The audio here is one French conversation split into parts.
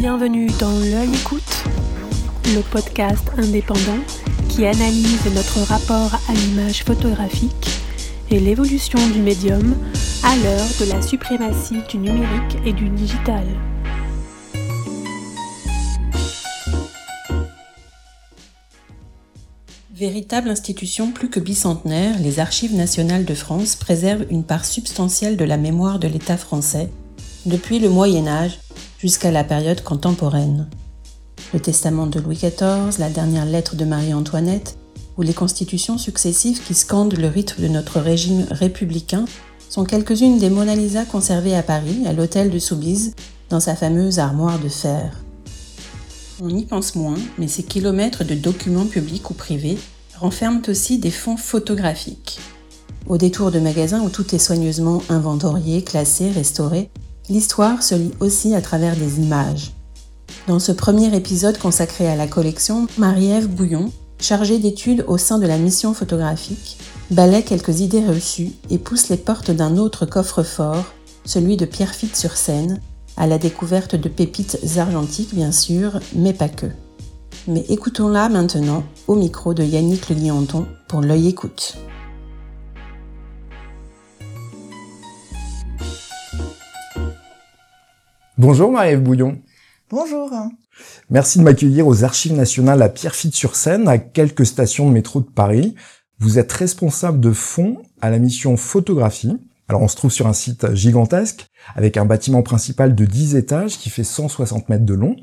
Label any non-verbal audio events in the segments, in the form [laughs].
Bienvenue dans L'œil écoute, le podcast indépendant qui analyse notre rapport à l'image photographique et l'évolution du médium à l'heure de la suprématie du numérique et du digital. Véritable institution plus que bicentenaire, les Archives nationales de France préservent une part substantielle de la mémoire de l'État français depuis le Moyen Âge jusqu'à la période contemporaine. Le testament de Louis XIV, la dernière lettre de Marie-Antoinette ou les constitutions successives qui scandent le rythme de notre régime républicain sont quelques-unes des Mona Lisa conservées à Paris, à l'hôtel de Soubise, dans sa fameuse armoire de fer. On y pense moins, mais ces kilomètres de documents publics ou privés renferment aussi des fonds photographiques. Au détour de magasins où tout est soigneusement inventorié, classé, restauré, l'histoire se lit aussi à travers des images. Dans ce premier épisode consacré à la collection, Marie-Ève Bouillon, chargée d'études au sein de la mission photographique, balaie quelques idées reçues et pousse les portes d'un autre coffre-fort, celui de Pierrefitte-sur-Seine, à la découverte de pépites argentiques bien sûr, mais pas que. Mais écoutons-la maintenant au micro de Yannick Le Guillanton pour l'œil écoute. Bonjour Marie-Ève Bouillon. Bonjour. Merci de m'accueillir aux Archives nationales à Pierrefitte-sur-Seine, à quelques stations de métro de Paris. Vous êtes responsable de fonds à la mission photographie. Alors on se trouve sur un site gigantesque, avec un bâtiment principal de 10 étages qui fait 160 mètres de long.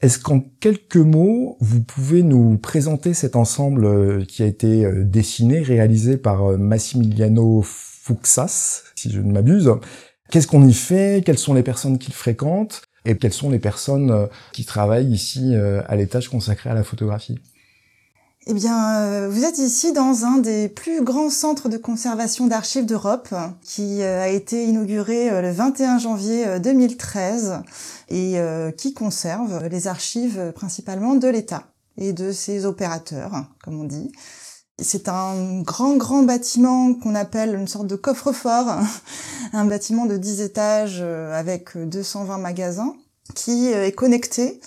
Est-ce qu'en quelques mots, vous pouvez nous présenter cet ensemble euh, qui a été euh, dessiné, réalisé par euh, Massimiliano Fuxas, si je ne m'abuse? Qu'est-ce qu'on y fait? Quelles sont les personnes qui le fréquentent Et quelles sont les personnes euh, qui travaillent ici euh, à l'étage consacré à la photographie? Eh bien, euh, vous êtes ici dans un des plus grands centres de conservation d'archives d'Europe, qui a été inauguré le 21 janvier 2013 et qui conserve les archives principalement de l'État et de ses opérateurs, comme on dit. C'est un grand, grand bâtiment qu'on appelle une sorte de coffre-fort, [laughs] un bâtiment de 10 étages euh, avec 220 magasins qui euh, est connecté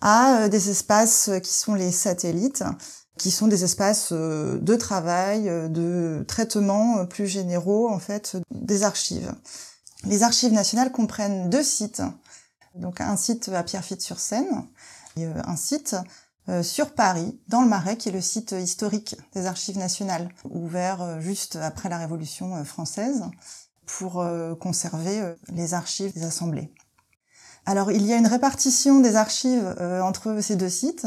à euh, des espaces qui sont les satellites, qui sont des espaces de travail, de traitement plus généraux en fait des archives. Les archives nationales comprennent deux sites, donc un site à Pierrefitte-sur-Seine et un site euh, sur Paris, dans le Marais, qui est le site historique des Archives nationales, ouvert euh, juste après la Révolution euh, française pour conserver les archives des assemblées. Alors il y a une répartition des archives entre ces deux sites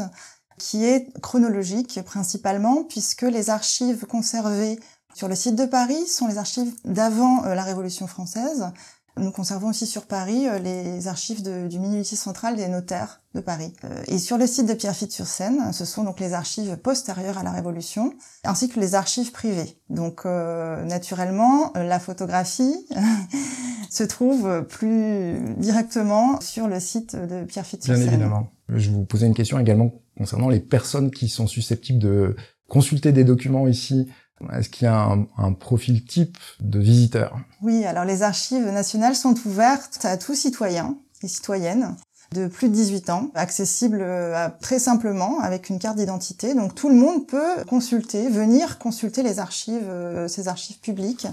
qui est chronologique principalement puisque les archives conservées sur le site de Paris sont les archives d'avant la Révolution française nous conservons aussi sur Paris euh, les archives du minuitier central des notaires de Paris. Euh, et sur le site de Pierrefitte-sur-Seine, ce sont donc les archives postérieures à la Révolution, ainsi que les archives privées. Donc euh, naturellement, la photographie [laughs] se trouve plus directement sur le site de Pierrefitte-sur-Seine. Bien évidemment. Je vous poser une question également concernant les personnes qui sont susceptibles de consulter des documents ici est-ce qu'il y a un, profil type de visiteur? Oui, alors les archives nationales sont ouvertes à tout citoyen et citoyenne de plus de 18 ans, accessible euh, très simplement avec une carte d'identité. Donc tout le monde peut consulter, venir consulter les archives, euh, ces archives publiques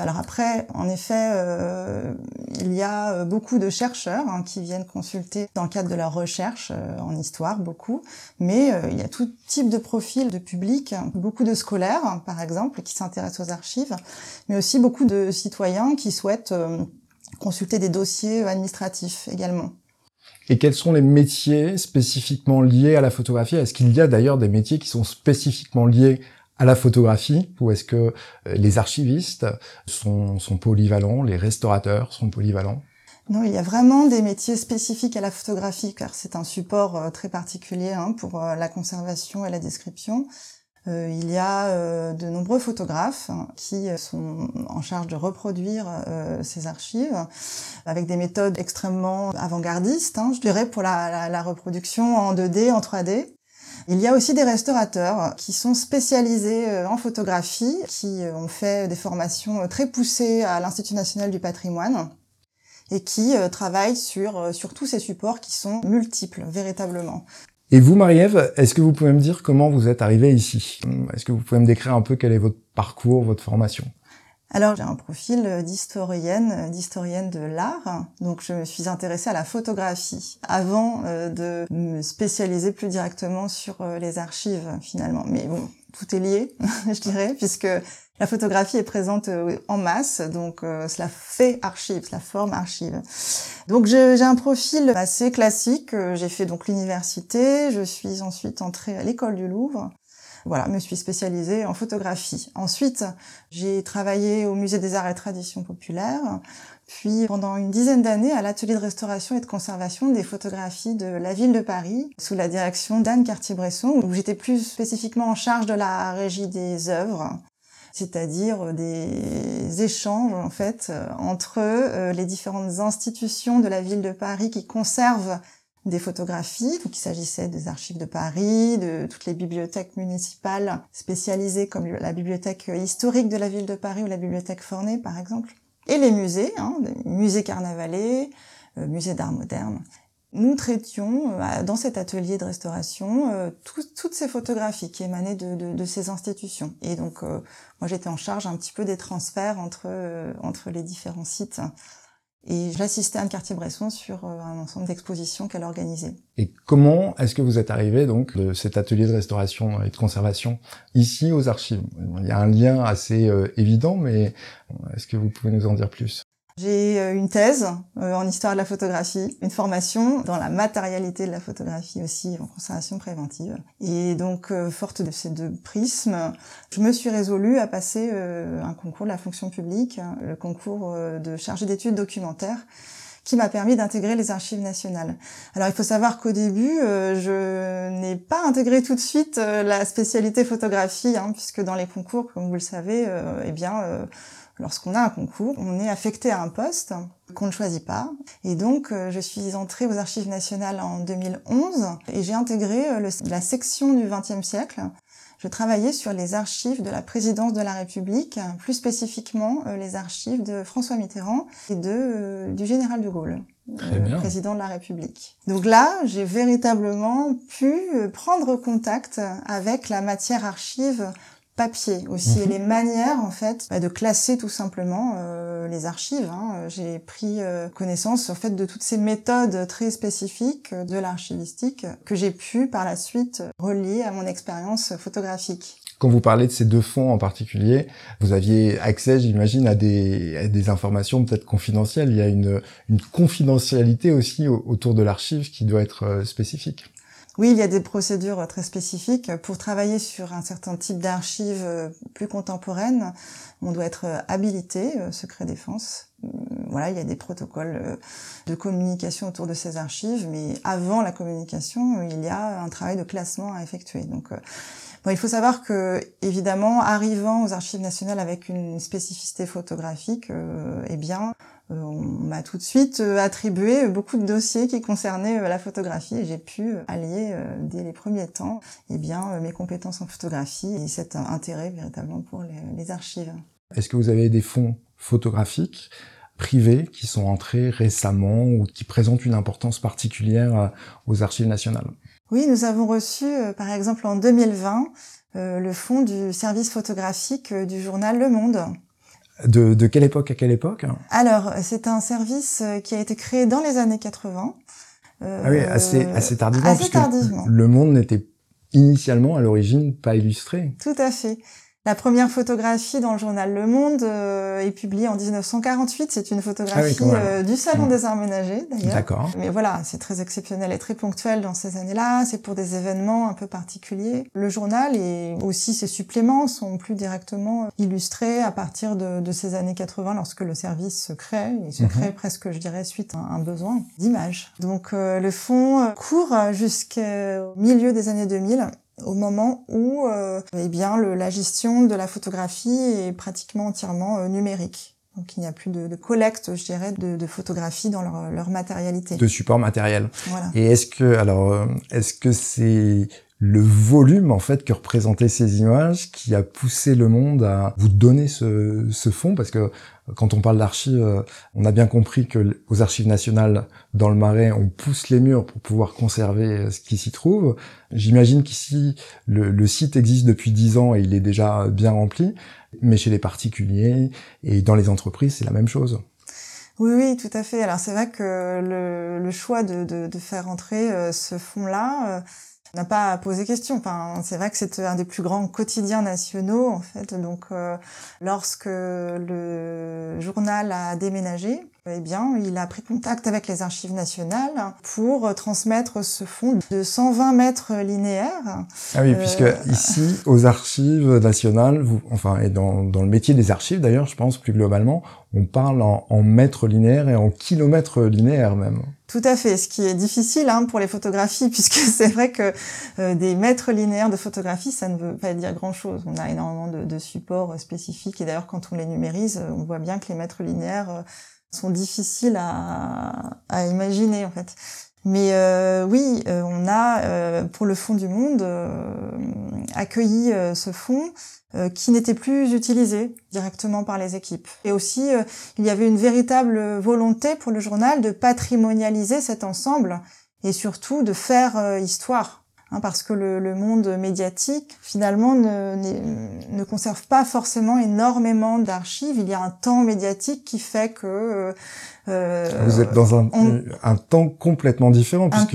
alors après, en effet, euh, il y a euh, beaucoup de chercheurs hein, qui viennent consulter dans le cadre de leur recherche euh, en histoire, beaucoup, mais il y a tout type de profil de public, beaucoup de scolaires, par exemple, qui s'intéressent aux archives, mais aussi beaucoup de citoyens qui souhaitent consulter des dossiers administratifs également. Et quels sont les métiers spécifiquement liés à la photographie? Est-ce qu'il y a d'ailleurs des métiers qui sont spécifiquement liés à la photographie ou est-ce que euh, les archivistes sont, sont polyvalents, les restaurateurs sont polyvalents? Non, il y a vraiment des métiers spécifiques à la photographie, car c'est un support euh, très particulier hein, pour euh, la conservation et la description. il y a de nombreux photographes hein, qui sont en charge de reproduire ces archives avec des méthodes extrêmement avant-gardistes, hein, je dirais, pour la, la reproduction en 2D, en 3D. Il y a aussi des restaurateurs qui sont spécialisés euh, en photographie, qui euh, ont fait des formations euh, très poussées à l'Institut national du patrimoine. et qui euh, travaille sur, sur tous ces supports qui sont multiples, véritablement. Et vous, Marie-Ève, est-ce que vous pouvez me dire comment vous êtes arrivée ici? Est-ce que vous pouvez me décrire un peu quel est votre parcours, votre formation? Alors j'ai un profil d'historienne, d'historienne de l'art, donc je me suis intéressée à la photographie avant euh, de me spécialiser plus directement sur les archives finalement. Mais bon, tout est lié, [laughs] je dirais, puisque la photographie est présente euh, en masse, donc euh, cela fait archive, cela forme archive. Donc j'ai un profil assez classique. Euh, j'ai fait donc l'université, je suis ensuite entrée à l'école du Louvre. Voilà, me suis spécialisée en photographie. Ensuite, j'ai travaillé au Musée des Arts et Traditions Populaires, puis pendant une dizaine d'années à l'atelier de restauration et de conservation des photographies de la ville de Paris, sous la direction d'Anne Cartier-Bresson, où j'étais plus spécifiquement en charge de la régie des œuvres c'est-à-dire des échanges en fait entre euh, les différentes institutions de la ville de Paris qui conservent des photographies. Donc, il s'agissait des archives de Paris, de toutes les bibliothèques municipales spécialisées comme la bibliothèque historique de la ville de Paris ou la bibliothèque Forney, par exemple. Et les musées, hein, musées carnavalais, euh, musées d'art moderne. Nous traitions euh, dans cet atelier de restauration euh, toutes ces photographies qui émanaient de, de, ces institutions. Et donc, moi, j'étais en charge un petit peu des transferts entre, entre les différents sites. Et j'assistais à Anne Cartier-Bresson sur euh, un ensemble d'expositions qu'elle organisait. Et comment est-ce que vous êtes arrivé donc de cet atelier de restauration et de conservation ici aux archives? Il y a un lien assez euh, évident, mais est-ce que vous pouvez nous en dire plus? J'ai euh, une thèse euh, en histoire de la photographie, une formation dans la matérialité de la photographie aussi en conservation préventive. Et donc, euh, forte de ces deux prismes, je me suis résolue à passer un concours de la fonction publique, le concours de chargé d'études documentaires qui m'a permis d'intégrer les archives nationales. Alors il faut savoir qu'au début, je n'ai pas intégré tout de suite la spécialité photographie, hein, puisque dans les concours, comme vous le savez, eh bien Lorsqu'on a un concours, on est affecté à un poste qu'on ne choisit pas. Et donc, euh, je suis entrée aux Archives nationales en 2011 et j'ai intégré euh, la section du XXe siècle. Je travaillais sur les archives de la présidence de la République, plus spécifiquement euh, les archives de François Mitterrand et de, du général de Gaulle. président de la République. Donc là, j'ai véritablement pu prendre contact avec la matière archive papier aussi et mhm. les manières en fait bah, de classer tout simplement euh, les archives. Hein. J'ai pris euh, connaissance en fait de toutes ces méthodes très spécifiques de l'archivistique que j'ai pu par la suite relier à mon expérience photographique. Quand vous parlez de ces deux fonds en particulier, vous aviez accès, j'imagine, à des, à des informations peut-être confidentielles. Il y a une, une confidentialité aussi autour de l'archive qui doit être euh, spécifique. Oui, il y a des procédures très spécifiques. Pour travailler sur un certain type d'archives euh, plus contemporaines, on doit être euh, habilité, euh, secret défense. Voilà, il y a des protocoles de communication autour de ces archives, mais avant la communication, il y a un travail de classement à effectuer. Donc, bon, il faut savoir que, évidemment, arrivant aux archives nationales avec une spécificité photographique, eh bien, euh, on m'a tout de suite euh, attribué beaucoup de dossiers qui concernaient euh, la photographie et j'ai pu allier dès les premiers temps eh bien, mes compétences en photographie et cet intérêt véritablement pour les, archives. Est-ce que vous avez des fonds photographiques privés qui sont entrés récemment ou qui présentent une importance particulière aux archives nationales? Oui, nous avons reçu par exemple en 2020 le fonds du service photographique du journal Le Monde de, de quelle époque à quelle époque Alors, c'est un service euh, qui a été créé dans les années 80. Euh, ah oui, assez, assez tardivement, assez tardivement. le monde n'était initialement, à l'origine, pas illustré. Tout à fait. La première photographie dans le journal Le Monde euh, est publiée en 1948. C'est une photographie ah euh, du Salon mmh. des Arts Ménagers, d'ailleurs. D'accord. Mais voilà, c'est très exceptionnel et très ponctuel dans ces années-là. C'est pour des événements un peu particuliers. Le journal et aussi ses suppléments sont plus directement illustrés à partir de, de ces années 80, lorsque le service se crée. Il se mmh. crée presque, je dirais, suite à un besoin d'image. Donc euh, le fond court jusqu'au milieu des années 2000 au moment où euh, eh bien le, la gestion de la photographie est pratiquement entièrement euh, numérique. Donc il n'y a plus de, de, collecte, je dirais, de, de photographies dans leur, leur, matérialité. De support matériel. Voilà. Et est-ce que alors euh, est-ce que c'est le volume en fait que représentaient ces images qui a poussé le monde à vous donner ce, ce fonds parce que quand on parle d'archives, euh, on a bien compris que aux archives nationales dans le Marais, on pousse les murs pour pouvoir conserver euh, ce qui s'y trouve. J'imagine qu'ici, le, site existe depuis dix ans et il est déjà bien rempli, mais chez les particuliers et dans les entreprises, c'est la même chose. Oui, oui, tout à fait. Alors c'est vrai que le, choix de, de, de, faire entrer euh, ce fonds-là n'a pas posé question. Enfin, c'est vrai que c'est un des plus grands quotidiens nationaux, en fait. Donc, euh, lorsque le journal a déménagé, eh bien, il a pris contact avec les archives nationales pour transmettre ce fonds de 120 mètres linéaires. Ah oui, puisque euh, ici, aux archives nationales, vous, enfin, et dans, dans le métier des archives d'ailleurs, je pense plus globalement, on parle en, en mètres linéaires et en kilomètres linéaires même. Tout à fait, ce qui est difficile hein, pour les photographies, [laughs] puisque c'est vrai que euh, des mètres linéaires de photographie, ça ne veut pas dire grand-chose. On a énormément de, de supports spécifiques, et d'ailleurs quand on les numérise, on voit bien que les mètres linéaires euh, sont difficiles à, à imaginer en fait. Mais euh, oui, euh, on a euh, pour le Fonds du Monde accueilli ce fonds qui n'était plus utilisé directement par les équipes. Et aussi, il y avait une véritable volonté pour le journal de patrimonialiser cet ensemble et surtout de faire histoire Hein, parce que le, le, monde médiatique finalement ne, ne, conserve pas forcément énormément d'archives. Il y a un temps médiatique qui fait que euh, vous êtes dans un, un temps complètement différent puisque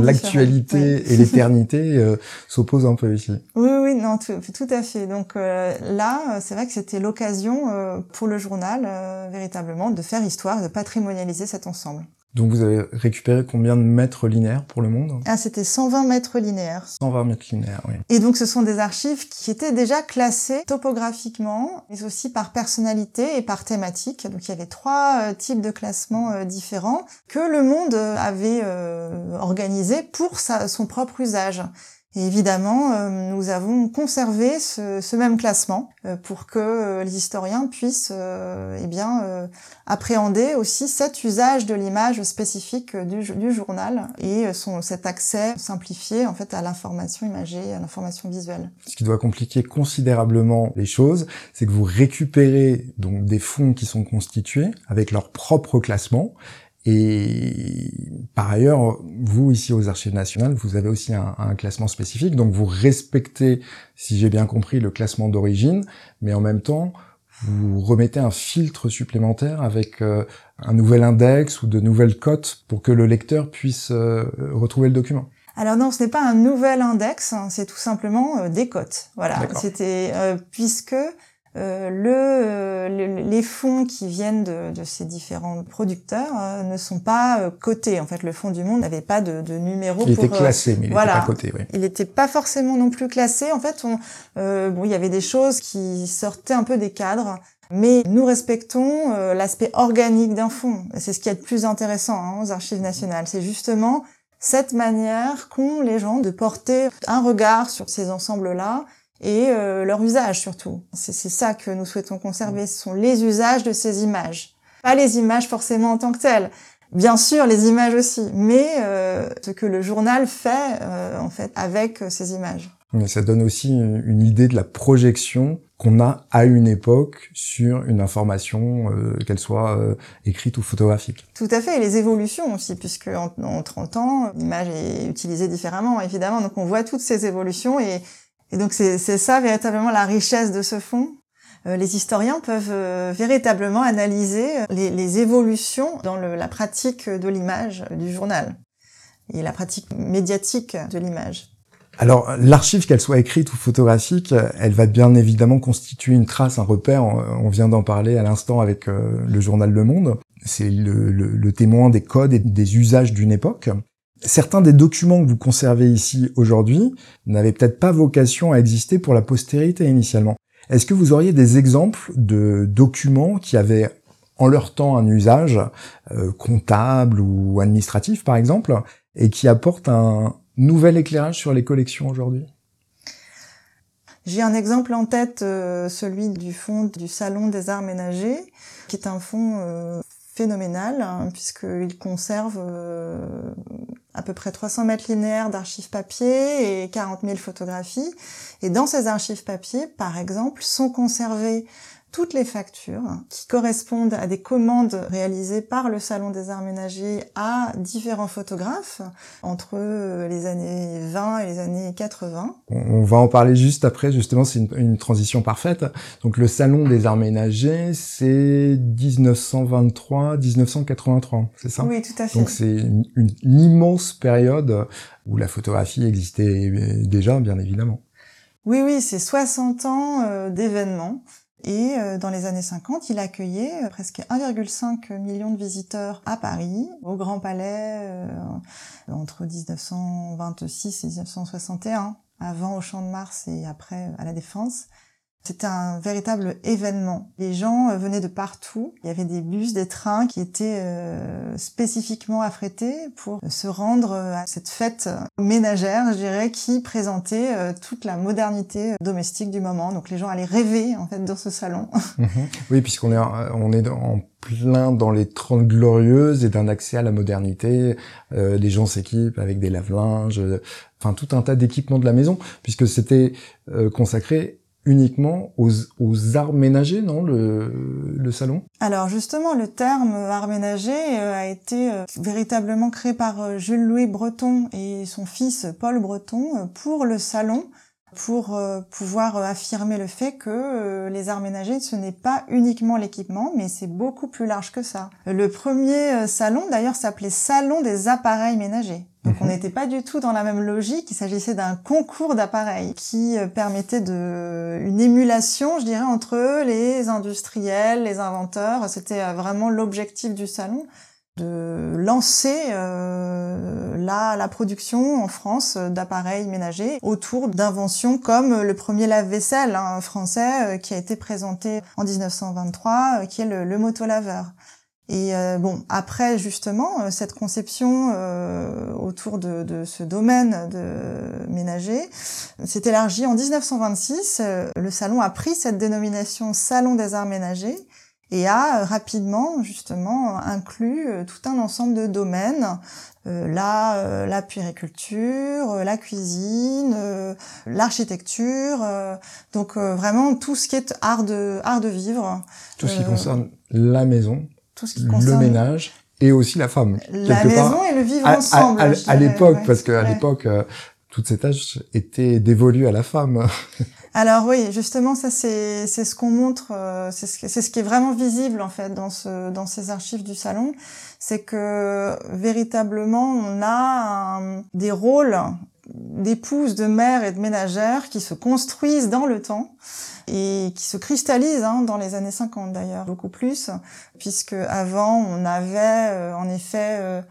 l'actualité et l'éternité euh, s'opposent un peu ici. Oui, oui, non, tout, tout à fait. Donc euh, là, c'est vrai que c'était l'occasion euh, pour le journal véritablement de faire histoire, de patrimonialiser cet ensemble. Donc vous avez récupéré combien de mètres linéaires pour le monde? Ah, c'était 120 mètres linéaires. 120 mètres linéaires, oui. Et donc ce sont des archives qui étaient déjà classées topographiquement, mais aussi par personnalité et par thématique. Donc il y avait trois euh, types de classements euh, différents que le monde avait euh, organisés pour sa, son propre usage. Et évidemment, euh, nous avons conservé ce, ce même classement euh, pour que euh, les historiens puissent eh bien, appréhender aussi cet usage de l'image spécifique du, du, journal et son, cet accès simplifié en fait à l'information imagée, à l'information visuelle. Ce qui doit compliquer considérablement les choses, c'est que vous récupérez donc des fonds qui sont constitués avec leur propre classement et par ailleurs, vous ici aux Archives nationales, vous avez aussi un, un classement spécifique, donc vous respectez, si j'ai bien compris, le classement d'origine, mais en même temps, vous remettez un filtre supplémentaire avec euh, un nouvel index ou de nouvelles cotes pour que le lecteur puisse euh, retrouver le document. Alors non, ce n'est pas un nouvel index, hein, c'est tout simplement euh, des cotes. Voilà, c'était puisque euh, euh, le, les fonds qui viennent de, de ces différents producteurs euh, ne sont pas cotés. En fait, le Fonds du Monde n'avait pas de, de numéro. Il était classé, mais il n'était pas coté. Oui. Il n'était pas forcément non plus classé. En fait, on, bon, il y avait des choses qui sortaient un peu des cadres. Mais nous respectons l'aspect organique d'un fonds. C'est ce qui est le plus intéressant hein, aux archives nationales. C'est justement cette manière qu'ont les gens de porter un regard sur ces ensembles-là et euh, leur usage surtout. C'est ça que nous souhaitons conserver, ce sont les usages de ces images. Pas les images forcément en tant que telles, bien sûr les images aussi, mais euh, ce que le journal fait euh, en fait avec ces images. Mais ça donne aussi une idée de la projection qu'on a à une époque sur une information, euh, qu'elle soit euh, écrite ou photographique. Tout à fait, et les évolutions aussi, puisque en, en 30 ans, l'image est utilisée différemment, évidemment, donc on voit toutes ces évolutions et et donc c'est ça véritablement la richesse de ce fonds. Euh, les historiens peuvent euh, véritablement analyser les, les évolutions dans le, la pratique de l'image du journal et la pratique médiatique de l'image. Alors, l'archive, qu'elle soit écrite ou photographique, elle va bien évidemment constituer une trace, un repère. On vient d'en parler à l'instant avec euh, le journal Le Monde. C'est le, le, le, témoin des codes et des usages d'une époque. Certains des documents que vous conservez ici aujourd'hui n'avaient peut-être pas vocation à exister pour la postérité initialement. Est-ce que vous auriez des exemples de documents qui avaient en leur temps un usage euh, comptable ou administratif par exemple, et qui apportent un nouvel éclairage sur les collections aujourd'hui? J'ai un exemple en tête, euh, celui du fonds du Salon des Arts Ménagers, qui est un fonds euh, phénoménal hein, puisqu'il conserve à peu près 300 mètres linéaires d'archives papier et 40 000 photographies. Et dans ces archives papier, par exemple, sont conservées toutes les factures qui correspondent à des commandes réalisées par le Salon des Arts Ménagers à différents photographes entre les années 20 et les années 80. On va en parler juste après, justement, c'est une, transition parfaite. Donc le Salon des Arts Ménagers, c'est 1923-1983, c'est ça? Oui, tout à fait. Donc c'est une, une immense période où la photographie existait déjà, bien évidemment. Oui, oui, c'est 60 ans euh, d'événements. Et euh, dans les années 50, il accueillait euh, presque 1,5 million de visiteurs à Paris, au Grand Palais, euh, entre 1926 et 1961, avant au Champ de Mars et après à la Défense. C'était un véritable événement. Les gens euh, venaient de partout. Il y avait des bus, des trains qui étaient euh, spécifiquement affrétés pour se rendre euh, à cette fête ménagère, je dirais, qui présentait toute la modernité domestique du moment. Donc les gens allaient rêver en fait dans ce salon. [laughs] Mhm. Oui, puisqu'on est est en plein dans les trente glorieuses et d'un accès à la modernité. les gens s'équipent avec des lave-linges, enfin tout un tas d'équipements de la maison, puisque c'était consacré uniquement aux, aux arts ménagers, non, le, le, salon? Alors justement, le terme art ménager euh, a été euh, véritablement créé par euh, Jules-Louis Breton et son fils Paul Breton pour le salon, pour pouvoir affirmer le fait que les arts ménagers, ce n'est pas uniquement l'équipement, mais c'est beaucoup plus large que ça. Le premier salon, d'ailleurs, s'appelait Salon des appareils ménagers. Donc on mhm. n'était pas du tout dans la même logique. Il s'agissait d'un concours d'appareils qui euh, permettait de une émulation, je dirais, entre les industriels, les inventeurs. C'était euh, vraiment l'objectif du salon de lancer euh, la, production en France d'appareils ménagers autour d'inventions comme le premier lave-vaisselle hein, français qui a été présenté en 1923, qui est le, le motolaveur. Et euh, bon, après justement, euh, cette conception euh, autour de, de, ce domaine de ménager s'est élargie en 1926. le salon a pris cette dénomination Salon des arts ménagers et a rapidement justement inclus tout un ensemble de domaines, la, la puériculture, la cuisine, l'architecture, donc vraiment tout ce qui est art de, art de vivre. Tout ce qui concerne la maison, tout ce qui concerne le ménage et aussi la femme. La maison et le vivre ensemble. À, l'époque, parce qu'à l'époque, euh, toutes ces tâches étaient dévolues à la femme. [laughs] Alors oui, justement, ça c'est c'est ce qu'on montre, euh, c'est ce, c'est ce qui est vraiment visible en fait dans ce dans ces archives du salon, c'est que véritablement on a des rôles d'épouses, de mères et de ménagères qui se construisent dans le temps et qui se cristallise hein, dans les années 50 d'ailleurs, beaucoup plus, puisque avant on avait euh, en effet euh,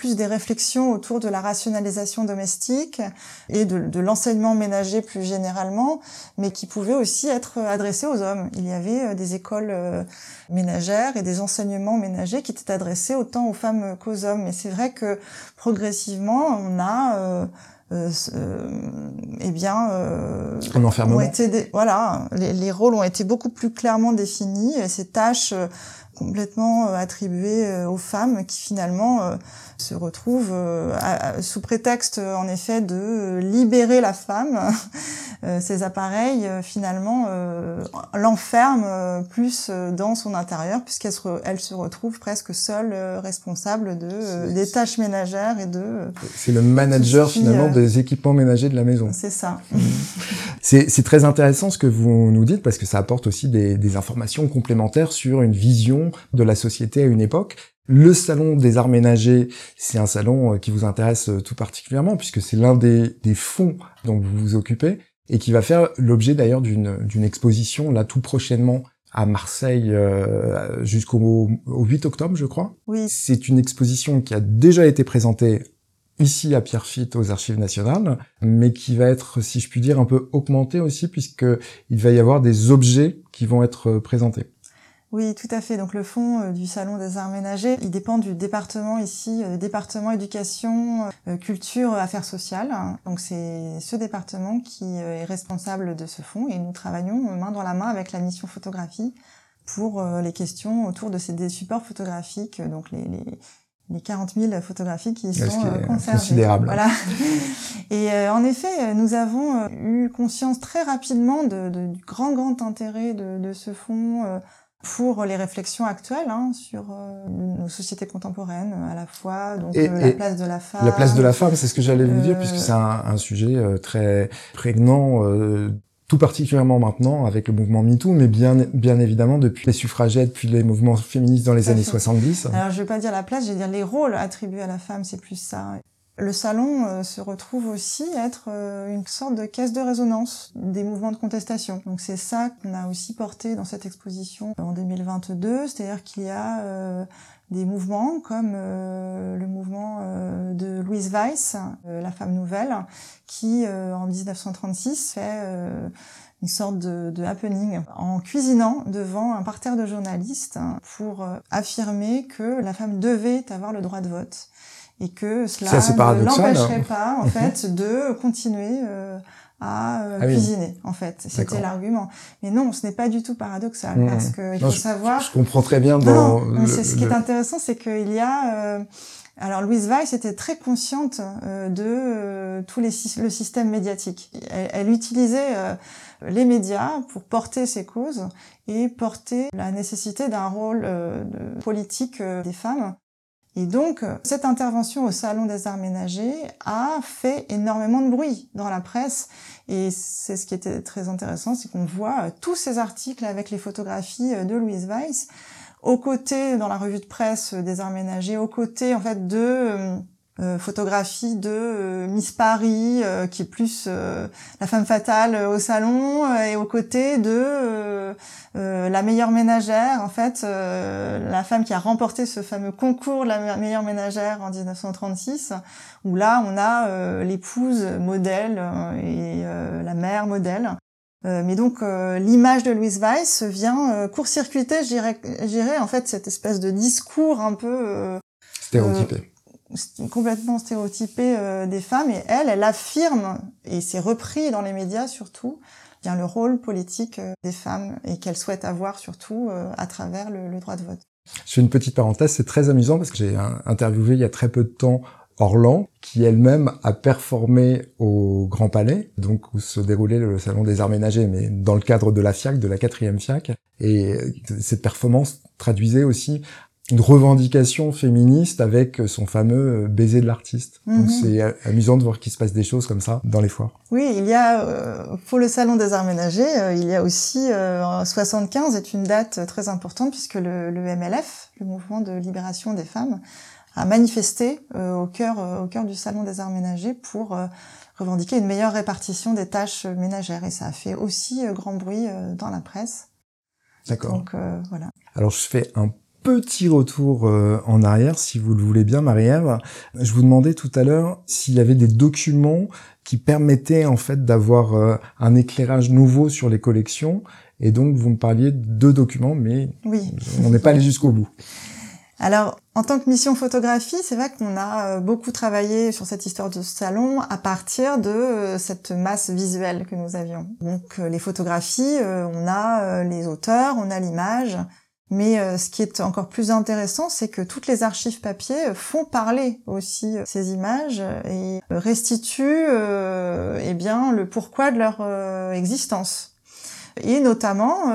plus des réflexions autour de la rationalisation domestique et de, de l'enseignement ménager plus généralement, mais qui pouvaient aussi être adressées aux hommes. Il y avait euh, des écoles ménagères et des enseignements ménagers qui étaient adressés autant aux femmes qu'aux hommes. Et c'est vrai que progressivement, on a euh, euh, eh bien, euh, enfermement. été voilà, les, les, rôles ont été beaucoup plus clairement définis. Et ces tâches euh, complètement attribuées aux femmes qui finalement se retrouve euh, sous prétexte en effet de libérer la femme, [laughs] euh, ces appareils euh, finalement l'enferment plus dans son intérieur puisqu'elle se, elle se retrouve presque seule responsable de des tâches ménagères et de c'est le manager finalement des équipements ménagers de la maison. C'est ça. [laughs] C'est très intéressant ce que vous nous dites parce que ça apporte aussi des, des informations complémentaires sur une vision de la société à une époque le salon des arts ménagers, c'est un salon euh, qui vous intéresse euh, tout particulièrement puisque c'est l'un des, fonds dont vous vous occupez et qui va faire l'objet d'ailleurs d'une exposition là tout prochainement à Marseille euh, jusqu'au 8 octobre, je crois. Oui. C'est une exposition qui a déjà été présentée ici à Pierrefitte aux Archives nationales, mais qui va être, si je puis dire, un peu augmentée aussi puisque il va y avoir des objets qui vont être présentés. Oui, tout à fait. Donc le fonds euh, du Salon des Arts Ménagers, il dépend du département ici, euh, département éducation, euh, culture, affaires sociales. Donc c'est ce département qui est responsable de ce fonds et nous travaillons main dans la main avec la mission photographie pour les questions autour de ces des supports photographiques, donc les, les les 40 000 photographies qui sont conservées. Considérable. Voilà. [laughs] Et en effet, nous avons eu conscience très rapidement de, de, du grand grand intérêt de, de ce fonds pour les réflexions actuelles hein, sur euh, nos sociétés contemporaines, à la fois donc et, euh, la place de la femme. La place de la femme, c'est ce que j'allais vous dire, Euh, puisque c'est un, un sujet très prégnant, euh, tout particulièrement maintenant avec le mouvement MeToo, mais bien, bien évidemment depuis les suffragettes, puis les mouvements féministes dans les années fait. 70. Alors je vais pas dire la place, je vais dire les rôles attribués à la femme, c'est plus ça. Le salon euh, se retrouve aussi être euh, une sorte de caisse de résonance des mouvements de contestation. Donc c'est ça qu'on a aussi porté dans cette exposition en 2022, c'est-à-dire qu'il y a euh, des mouvements comme le mouvement de Louise Weiss, la femme nouvelle, qui en 1936 fait une sorte de, de happening en cuisinant devant un parterre de journalistes pour affirmer que la femme devait avoir le droit de vote et que cela ne paradoxal. l'empêcherait pas en fait de continuer euh, à euh, Ah oui. cuisiner en fait c'était l'argument mais non ce n'est pas du tout paradoxal Mmh. parce que il Non, faut savoir Je comprends très bien non, dans non, le- c'est ce qui est intéressant, c'est qu'il y a. euh, alors Louise Weiss était très consciente de tous les le système médiatique. Elle, elle utilisait les médias pour porter ses causes et porter la nécessité d'un rôle euh, de- politique euh, des femmes. Et donc, cette intervention au Salon des Arts Ménagers a fait énormément de bruit dans la presse. Et c'est ce qui était très intéressant, c'est qu'on voit euh, tous ces articles avec les photographies euh, de Louise Weiss, aux côtés, dans la revue de presse euh, des Arts Ménagers, aux côtés, en fait, de euh, photographies de euh, Miss Paris, euh, qui est plus euh, la femme fatale euh, au salon, euh, et aux côtés de euh, euh, la meilleure ménagère, en fait, euh, la femme qui a remporté ce fameux concours de la me- meilleure ménagère en 1936, où là, on a euh, l'épouse modèle et euh, la mère modèle. Euh, mais donc euh, l'image de Louise Weiss vient euh, court-circuiter, je dirais, je dirais, en fait cette espèce de discours un peu euh, stéréotypé. Complètement stéréotypé euh, des femmes et elle, elle affirme et c'est repris dans les médias surtout bien le rôle politique euh, des femmes et qu'elle souhaite avoir surtout euh, à travers le, le droit de vote. Je fais une petite parenthèse, c'est très amusant parce que j'ai interviewé il y a très peu de temps Orlan, qui elle-même a performé au Grand Palais, donc où se déroulait le Salon des Arts Ménagers, mais dans le cadre de la FIAC, de la quatrième FIAC. Et cette performance traduisait aussi une revendication féministe avec son fameux euh, baiser de l'artiste. Donc Mhm. c'est euh, amusant de voir qu'il se passe des choses comme ça dans les foires. Oui, il y a euh, pour le salon des arts ménagers, euh, il y a aussi euh, en 75 est une date très importante puisque le, le MLF, le mouvement de libération des femmes, a manifesté euh, au cœur euh, au cœur du salon des arts ménagers pour euh, revendiquer une meilleure répartition des tâches euh, ménagères et ça a fait aussi euh, grand bruit euh, dans la presse. D'accord. Donc euh, voilà. Alors je fais un petit retour euh, en arrière, si vous le voulez bien, Marie-Ève. Je vous demandais tout à l'heure s'il y avait des documents qui permettaient en fait d'avoir euh, un éclairage nouveau sur les collections. Et donc vous me parliez de deux documents, mais Oui. on n'est pas allé jusqu'au bout. Alors, en tant que mission photographie, c'est vrai qu'on a euh, beaucoup travaillé sur cette histoire de salon à partir de cette masse visuelle que nous avions. Donc, les photographies, on a les auteurs, on a l'image, mais euh, ce qui est encore plus intéressant, c'est que toutes les archives papier euh, font parler aussi euh, ces images et euh, restituent euh, eh bien le pourquoi de leur euh, existence et notamment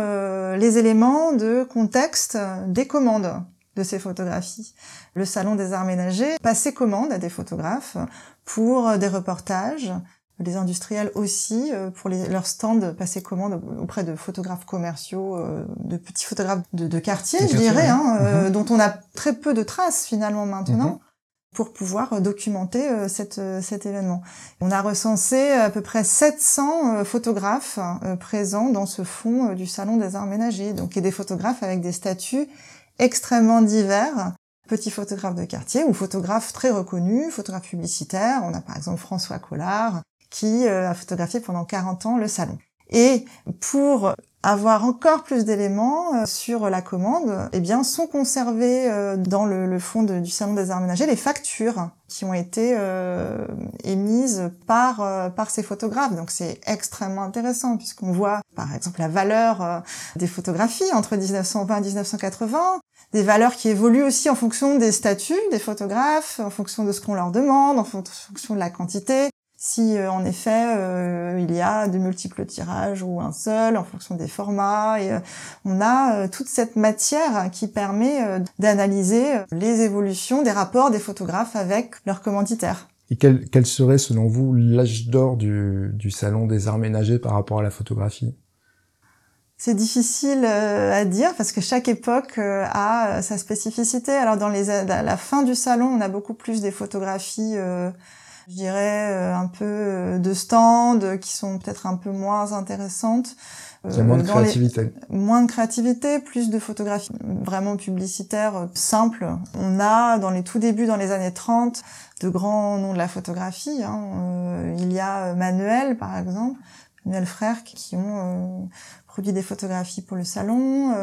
les éléments de contexte des commandes de ces photographies. Le Salon des Arts Ménagers passait commande à des photographes pour des reportages, les industriels aussi, euh, pour les, leurs stands, passaient commande auprès de photographes commerciaux, euh, de petits photographes de, de quartier, je dirais, hein, euh, Mhm. dont on a très peu de traces finalement maintenant. Mhm. pour pouvoir documenter euh, cette, euh, cet événement. On a recensé à peu près 700 euh, photographes euh, présents dans ce fonds du Salon des Arts Ménagers, donc et des photographes avec des statuts extrêmement divers, petits photographes de quartier ou photographes très reconnus, photographes publicitaires. On a par exemple François Collard qui euh, a photographié pendant 40 ans le salon. Et pour avoir encore plus d'éléments euh, sur la commande, eh bien, sont conservés euh, dans le, fond du salon des arts ménagers les factures qui ont été euh, émises par par ces photographes. Donc c'est extrêmement intéressant puisqu'on voit par exemple la valeur des photographies entre 1920 et 1980, des valeurs qui évoluent aussi en fonction des statuts des photographes, en fonction de ce qu'on leur demande, en fonction de la quantité, si euh, en effet euh, il y a de multiples tirages ou un seul en fonction des formats et euh, on a toute cette matière qui permet d'analyser les évolutions des rapports des photographes avec leurs commanditaires. Et quel, quel serait selon vous l'âge d'or du, du salon des arts ménagers par rapport à la photographie? C'est difficile à dire parce que chaque époque a sa spécificité. Alors dans les, à la fin du salon, on a beaucoup plus des photographies je dirais euh, un peu euh, de stands qui sont peut-être un peu moins intéressantes. Il y a moins de euh, créativité. Moins de créativité, plus de photographies vraiment publicitaires simples. On a, dans les tout débuts, dans les années 30, de grands noms de la photographie. Hein. il y a Manuel, par exemple, Manuel Frère, qui ont produit des photographies pour le salon.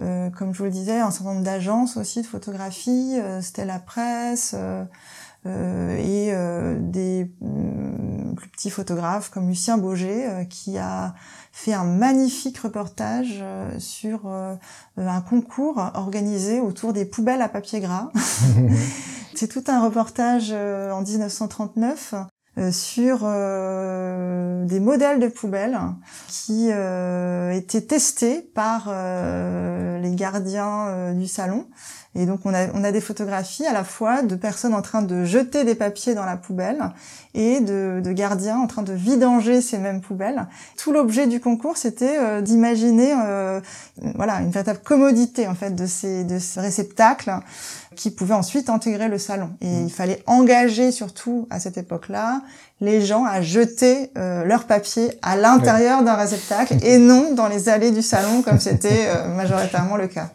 Euh, comme je vous le disais, un certain nombre d'agences aussi de photographie, Stella Presse... Euh, et euh, des mm, plus petits photographes comme Lucien Boger euh, qui a fait un magnifique reportage sur un concours organisé autour des poubelles à papier gras. [laughs] C'est tout un reportage en 1939 sur des modèles de poubelles qui étaient testés par les gardiens du salon et donc on a, on a des photographies à la fois de personnes en train de jeter des papiers dans la poubelle et de, de gardiens en train de vidanger ces mêmes poubelles. Tout l'objet du concours, c'était euh, d'imaginer euh, voilà une véritable commodité en fait de ces de ce réceptacle qui pouvait ensuite intégrer le salon. Et mmh. il fallait engager surtout à cette époque-là les gens à jeter euh, leurs papiers à l'intérieur d'un réceptacle et [laughs] non dans les allées du salon comme c'était euh, majoritairement le cas.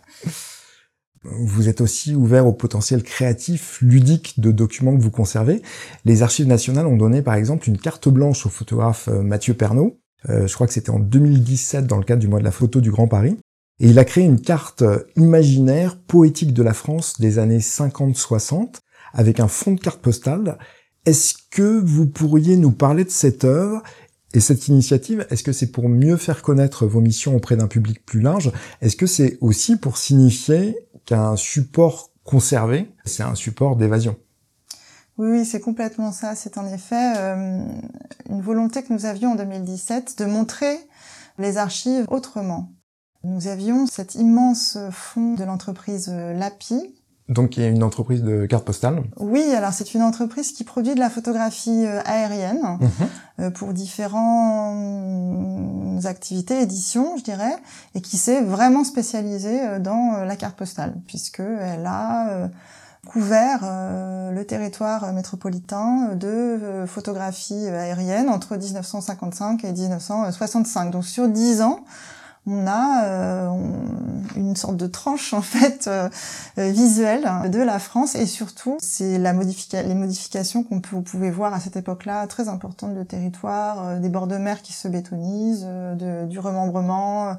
Vous êtes aussi ouvert au potentiel créatif, ludique de documents que vous conservez. Les archives nationales ont donné par exemple une carte blanche au photographe euh, Mathieu Pernaud. Euh, je crois que c'était en 2017 dans le cadre du mois de la photo du Grand Paris. Et il a créé une carte imaginaire, poétique de la France des années 50-60 avec un fond de carte postale. Est-ce que vous pourriez nous parler de cette œuvre et cette initiative, est-ce que c'est pour mieux faire connaître vos missions auprès d'un public plus large? Est-ce que c'est aussi pour signifier qu'un support conservé, c'est un support d'évasion? Oui, oui c'est complètement ça. C'est en effet euh, une volonté que nous avions en 2017 de montrer les archives autrement. Nous avions cet immense fonds de l'entreprise LAPI, donc il y a une entreprise de cartes postales. Oui, alors c'est une entreprise qui produit de la photographie euh, aérienne mhm. euh, pour différentes activités, éditions, je dirais, et qui s'est vraiment spécialisée euh, dans la carte postale, puisque elle a couvert le territoire métropolitain de photographie aérienne entre 1955 et 1965. Donc sur dix ans, on a euh, une sorte de tranche en fait euh, euh, visuelle de la France et surtout c'est la les modifications qu'on peut, vous pouvez voir à cette époque-là très importantes de territoire, des bords de mer qui se bétonisent, du remembrement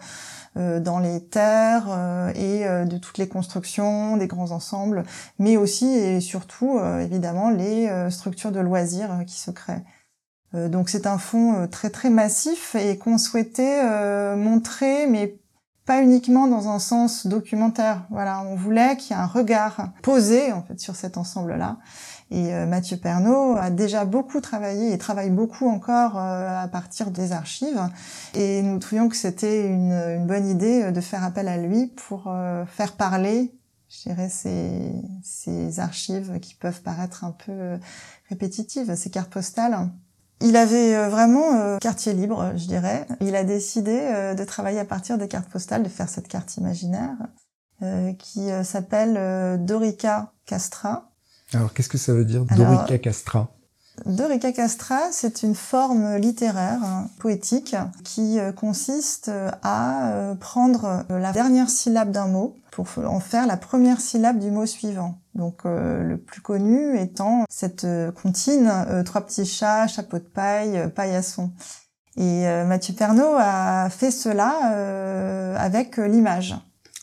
dans les terres et de toutes les constructions, des grands ensembles, mais aussi et surtout évidemment les structures de loisirs qui se créent. Euh, donc c'est un fonds euh, très très massif et qu'on souhaitait euh, montrer, mais pas uniquement dans un sens documentaire. Voilà, on voulait qu'il y ait un regard posé en fait sur cet ensemble-là. Et Mathieu Pernaud a déjà beaucoup travaillé et travaille beaucoup encore à partir des archives. Et nous trouvions que c'était une, une, bonne idée de faire appel à lui pour faire parler, je dirais, ces, ces archives qui peuvent paraître un peu répétitives, ces cartes postales. Il avait euh, vraiment euh, quartier libre, je dirais. Il a décidé euh, de travailler à partir des cartes postales, de faire cette carte imaginaire qui s'appelle Dorica Castra. Alors qu'est-ce que ça veut dire Dorica Castra? Dorica Castra, c'est une forme littéraire, hein, poétique, qui consiste à prendre la dernière syllabe d'un mot pour en faire la première syllabe du mot suivant. Donc euh, le plus connu étant cette euh, comptine euh, trois petits chats, chapeau de paille, paillasson. Et Mathieu Pernaud a fait cela avec l'image.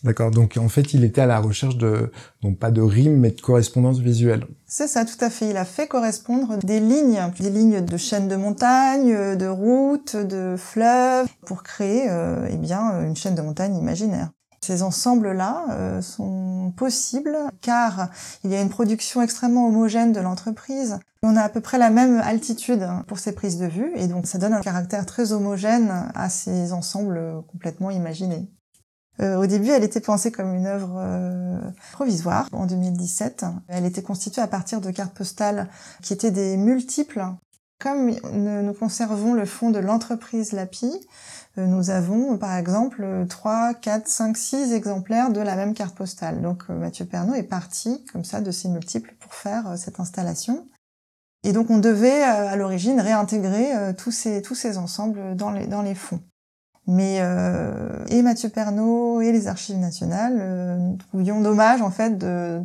D'accord. Donc en fait, il était à la recherche de non pas de rimes mais de correspondance visuelle. C'est ça, tout à fait. Il a fait correspondre des lignes, des lignes de chaînes de montagnes, de routes, de fleuves, pour créer euh, eh bien une chaîne de montagnes imaginaire. Ces ensembles-là euh, sont possibles car il y a une production extrêmement homogène de l'entreprise. On a à peu près la même altitude pour ces prises de vue et donc ça donne un caractère très homogène à ces ensembles complètement imaginés. Euh, au début, elle était pensée comme une œuvre euh, provisoire. En 2017, elle était constituée à partir de cartes postales qui étaient des multiples. Comme nous conservons le fond de l'entreprise LAPI, euh, nous avons par exemple 3, 4, 5, 6 exemplaires de la même carte postale. Donc Mathieu Pernaud est parti comme ça de ces multiples pour faire cette installation. Et donc on devait à l'origine réintégrer tous ces, tous ces ensembles dans les, dans les fonds. Mais euh, et Mathieu Pernaud et les Archives nationales euh, trouvions dommage en fait de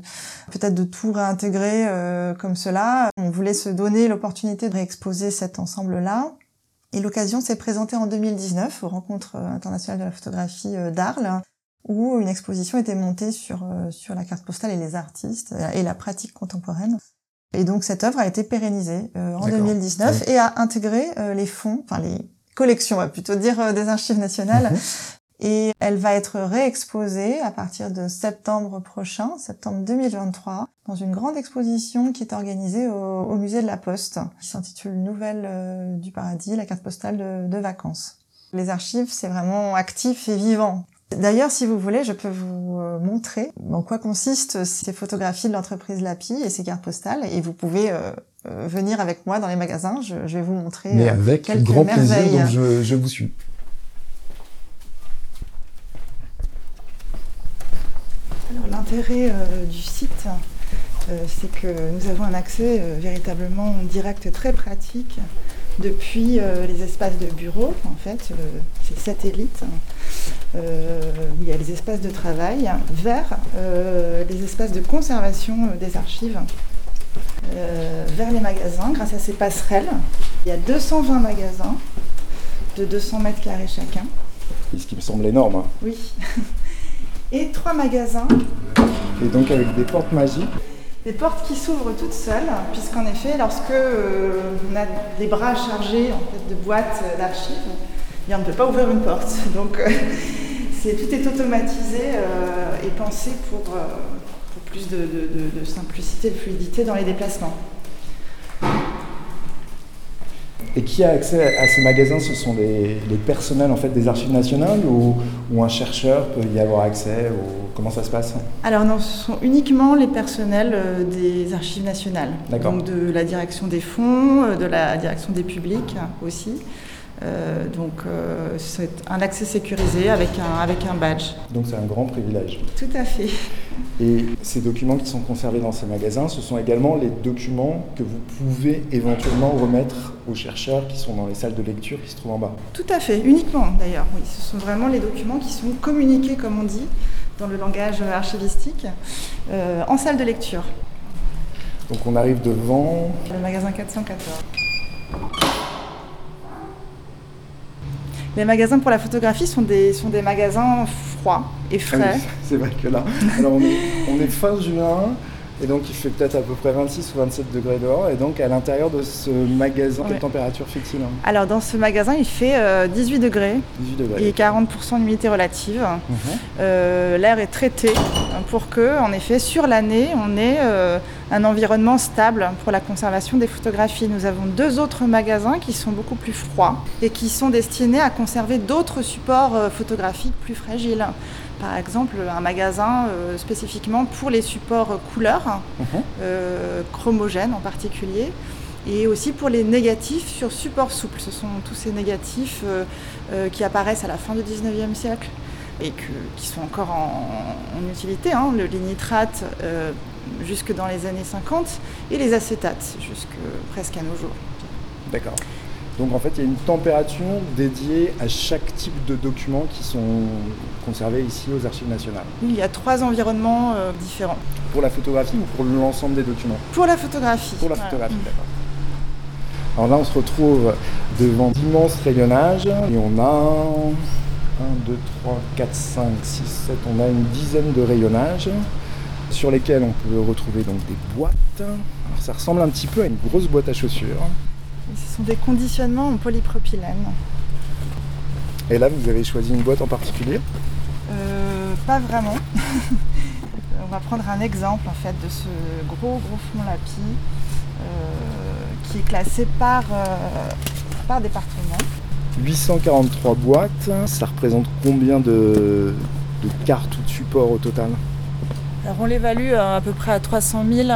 peut-être de tout réintégrer euh, comme cela. On voulait se donner l'opportunité de réexposer cet ensemble-là. Et l'occasion s'est présentée en 2019 aux Rencontres internationales de la photographie euh, d'Arles, où une exposition était montée sur euh, sur la carte postale et les artistes et la pratique contemporaine. Et donc cette œuvre a été pérennisée en 2019 et a intégré les fonds, enfin les collection, on va plutôt dire, euh, des archives nationales. Mhm. Et elle va être réexposée à partir de septembre prochain, septembre 2023, dans une grande exposition qui est organisée au, musée de la Poste, qui s'intitule Nouvelle euh, du paradis, la carte postale de, vacances. Les archives, c'est vraiment actif et vivant. D'ailleurs, si vous voulez, je peux vous euh, montrer en quoi consistent ces photographies de l'entreprise Lapi et ces cartes postales, et vous pouvez euh, venir avec moi dans les magasins. Je, vais vous montrer Mais euh, avec grand plaisir, donc je, vous suis. Alors l'intérêt euh, du site, c'est que nous avons un accès véritablement direct, très pratique depuis les espaces de bureau, en fait, c'est satellite, où il y a les espaces de travail, vers les espaces de conservation des archives euh, vers les magasins grâce à ces passerelles. Il y a 220 magasins de 200 mètres carrés chacun. Ce qui me semble énorme. Hein. Oui. [laughs] Et trois magasins. Et donc avec des portes magiques. Des portes qui s'ouvrent toutes seules, puisqu'en effet, lorsque euh, on a des bras chargés en fait, de boîtes d'archives, eh on ne peut pas ouvrir une porte. [laughs] Donc c'est, tout est automatisé euh, et pensé pour, plus de, simplicité, de fluidité dans les déplacements. Et qui a accès à ces magasins? Ce sont les, personnels en fait des archives nationales ou, un chercheur peut y avoir accès ou Comment ça se passe? Alors non, ce sont uniquement les personnels euh, des archives nationales. Donc de la direction des fonds, euh, de la direction des publics aussi. Euh, donc euh, c'est un accès sécurisé avec un, avec un badge. Donc c'est un grand privilège. Tout à fait. Et ces documents qui sont conservés dans ces magasins, ce sont également les documents que vous pouvez éventuellement remettre aux chercheurs qui sont dans les salles de lecture qui se trouvent en bas. Tout à fait, uniquement d'ailleurs. Oui, ce sont vraiment les documents qui sont communiqués, comme on dit, dans le langage archivistique, euh, en salle de lecture. Donc on arrive devant... Le magasin 414. Les magasins pour la photographie sont des, sont des magasins froids et ah frais. [laughs] c'est vrai que là, alors on est, on est fin juin, et donc il fait peut-être à peu près 26 ou 27 degrés dehors. Et donc à l'intérieur de ce magasin, quelle température fait-il hein? Alors dans ce magasin, il fait 18 euh, degrés. 18 degrés. Et 40% d'humidité relative. Mhm. Euh, l'air est traité pour que, en effet, sur l'année, on ait euh, un environnement stable pour la conservation des photographies. Nous avons deux autres magasins qui sont beaucoup plus froids et qui sont destinés à conserver d'autres supports photographiques plus fragiles par exemple un magasin euh, spécifiquement pour les supports couleurs, mhm. euh, chromogènes en particulier, et aussi pour les négatifs sur support souple. Ce sont tous ces négatifs euh, qui apparaissent à la fin du 19e siècle et qui sont encore en, utilité, hein, le, les nitrates jusque dans les années 50 et les acétates jusque presque à nos jours. D'accord. Donc en fait, il y a une température dédiée à chaque type de documents qui sont conservés ici aux Archives nationales. il y a trois environnements euh, différents. Pour la photographie ou pour l'ensemble des documents? Pour la photographie. Pour la photographie, d'accord. Alors là, on se retrouve devant d'immenses rayonnages et on a 1, 2, 3, 4, 5, 6, 7, on a une dizaine de rayonnages sur lesquels on peut retrouver donc des boîtes. Alors ça ressemble un petit peu à une grosse boîte à chaussures. Ce sont des conditionnements en polypropylène. Et là, vous avez choisi une boîte en particulier? Euh, Pas vraiment. [laughs] on va prendre un exemple en fait de ce gros gros fond lapis euh, qui est classé par, euh, par département. 843 boîtes, ça représente combien de, de cartes ou de supports au total? Alors on l'évalue à, à peu près à 300 000.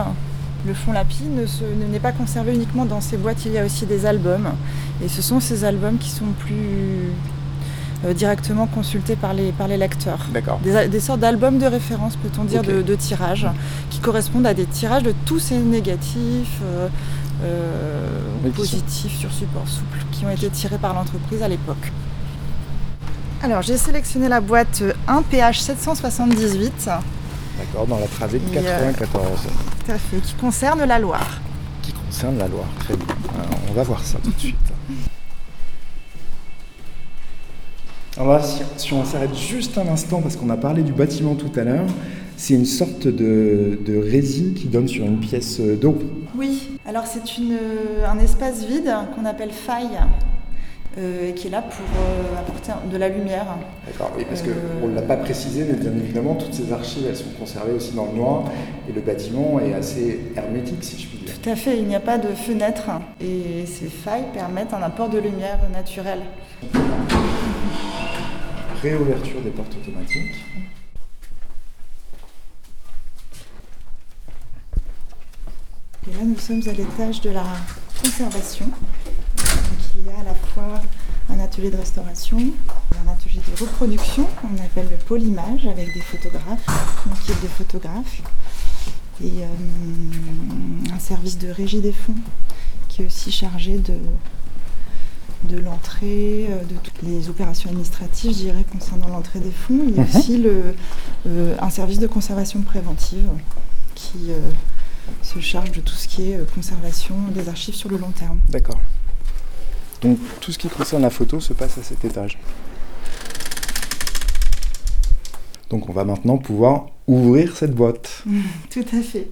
Le fond Lapi ne se- n'est pas conservé uniquement dans ces boîtes, il y a aussi des albums. Et ce sont ces albums qui sont plus euh, directement consultés par les, par les lecteurs. D'accord. Des, sortes d'albums de référence, peut-on dire, de, de tirages, qui correspondent à des tirages de tous ces négatifs euh, euh, positifs sur support souple qui ont été tirés par l'entreprise à l'époque. Alors j'ai sélectionné la boîte 1 PH 778 D'accord, dans la travée de Et, euh, 94, tout à fait, qui concerne la Loire. qui concerne la Loire. Très bien. Alors, on va voir ça tout de [laughs] suite. Alors là, si, on s'arrête juste un instant, parce qu'on a parlé du bâtiment tout à l'heure, c'est une sorte de, de résine qui donne sur une pièce d'eau. Oui, alors c'est une, un espace vide qu'on appelle faille, euh, et qui est là pour euh, apporter de la lumière. D'accord, oui, parce Euh, qu'on ne l'a pas précisé, mais bien évidemment, toutes ces archives, elles sont conservées aussi dans le noir, et le bâtiment est assez hermétique, si je puis dire. Tout à fait, il n'y a pas de fenêtre, et ces failles permettent un apport de lumière naturelle. Réouverture des portes automatiques. Et là, nous sommes à l'étage de la conservation. Y a à la fois un atelier de restauration, un atelier de reproduction qu'on appelle le polymage avec des photographes, une équipe de photographes, et euh, un service de régie des fonds qui est aussi chargé de, de l'entrée, euh, de toutes les opérations administratives, je dirais, concernant l'entrée des fonds. Il y a Mhm. aussi le, euh, un service de conservation préventive qui euh, se charge de tout ce qui est conservation des archives sur le long terme. D'accord. Donc tout ce qui concerne la photo se passe à cet étage. Donc on va maintenant pouvoir ouvrir cette boîte. [laughs] Tout à fait.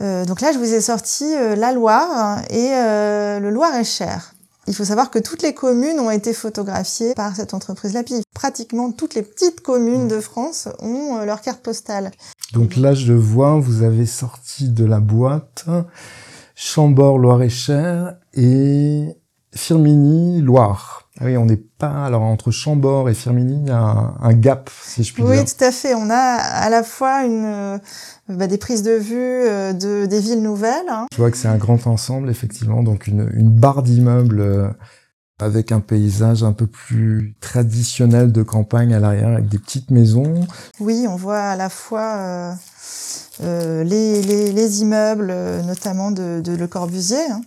Euh, donc là, je vous ai sorti euh, la Loire et euh, le Loir-et-Cher. Il faut savoir que toutes les communes ont été photographiées par cette entreprise Lapi. Pratiquement toutes les petites communes de France ont euh, leur carte postale. Donc là je vois, vous avez sorti de la boîte Chambord, Loire-et-Cher et Firminy, Loire. Ah oui, on n'est pas... Alors entre Chambord et Firminy, il y a un, un gap, si je puis Oui, dire. tout à fait. On a à la fois une, euh, bah, des prises de vue euh, de, des villes nouvelles, hein, Je vois que c'est un grand ensemble, effectivement, donc une, une barre d'immeubles euh, avec un paysage un peu plus traditionnel de campagne à l'arrière, avec des petites maisons. Oui, on voit à la fois euh, euh, les, les, les immeubles, euh, notamment de, de Le Corbusier, hein,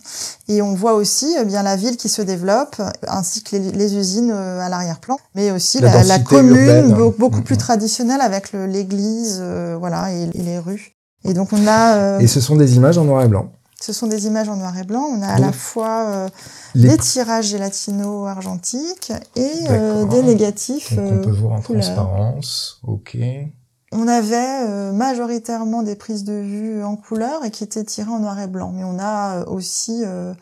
et on voit aussi eh bien la ville qui se développe, ainsi que les, les usines euh, à l'arrière-plan, mais aussi La la, commune urbaine. be- beaucoup Mhm. plus traditionnelle avec l'église, euh, voilà, et, et les rues. Et donc on a, euh, Et ce sont des images en noir et blanc. ce sont des images en noir et blanc. On a à la fois euh, Les- des tirages gélatino-argentiques et euh, des négatifs. Donc on peut euh, voir en couleur. transparence. Ok. On avait euh, majoritairement des prises de vue en couleur et qui étaient tirées en noir et blanc. Mais on a euh, aussi, euh,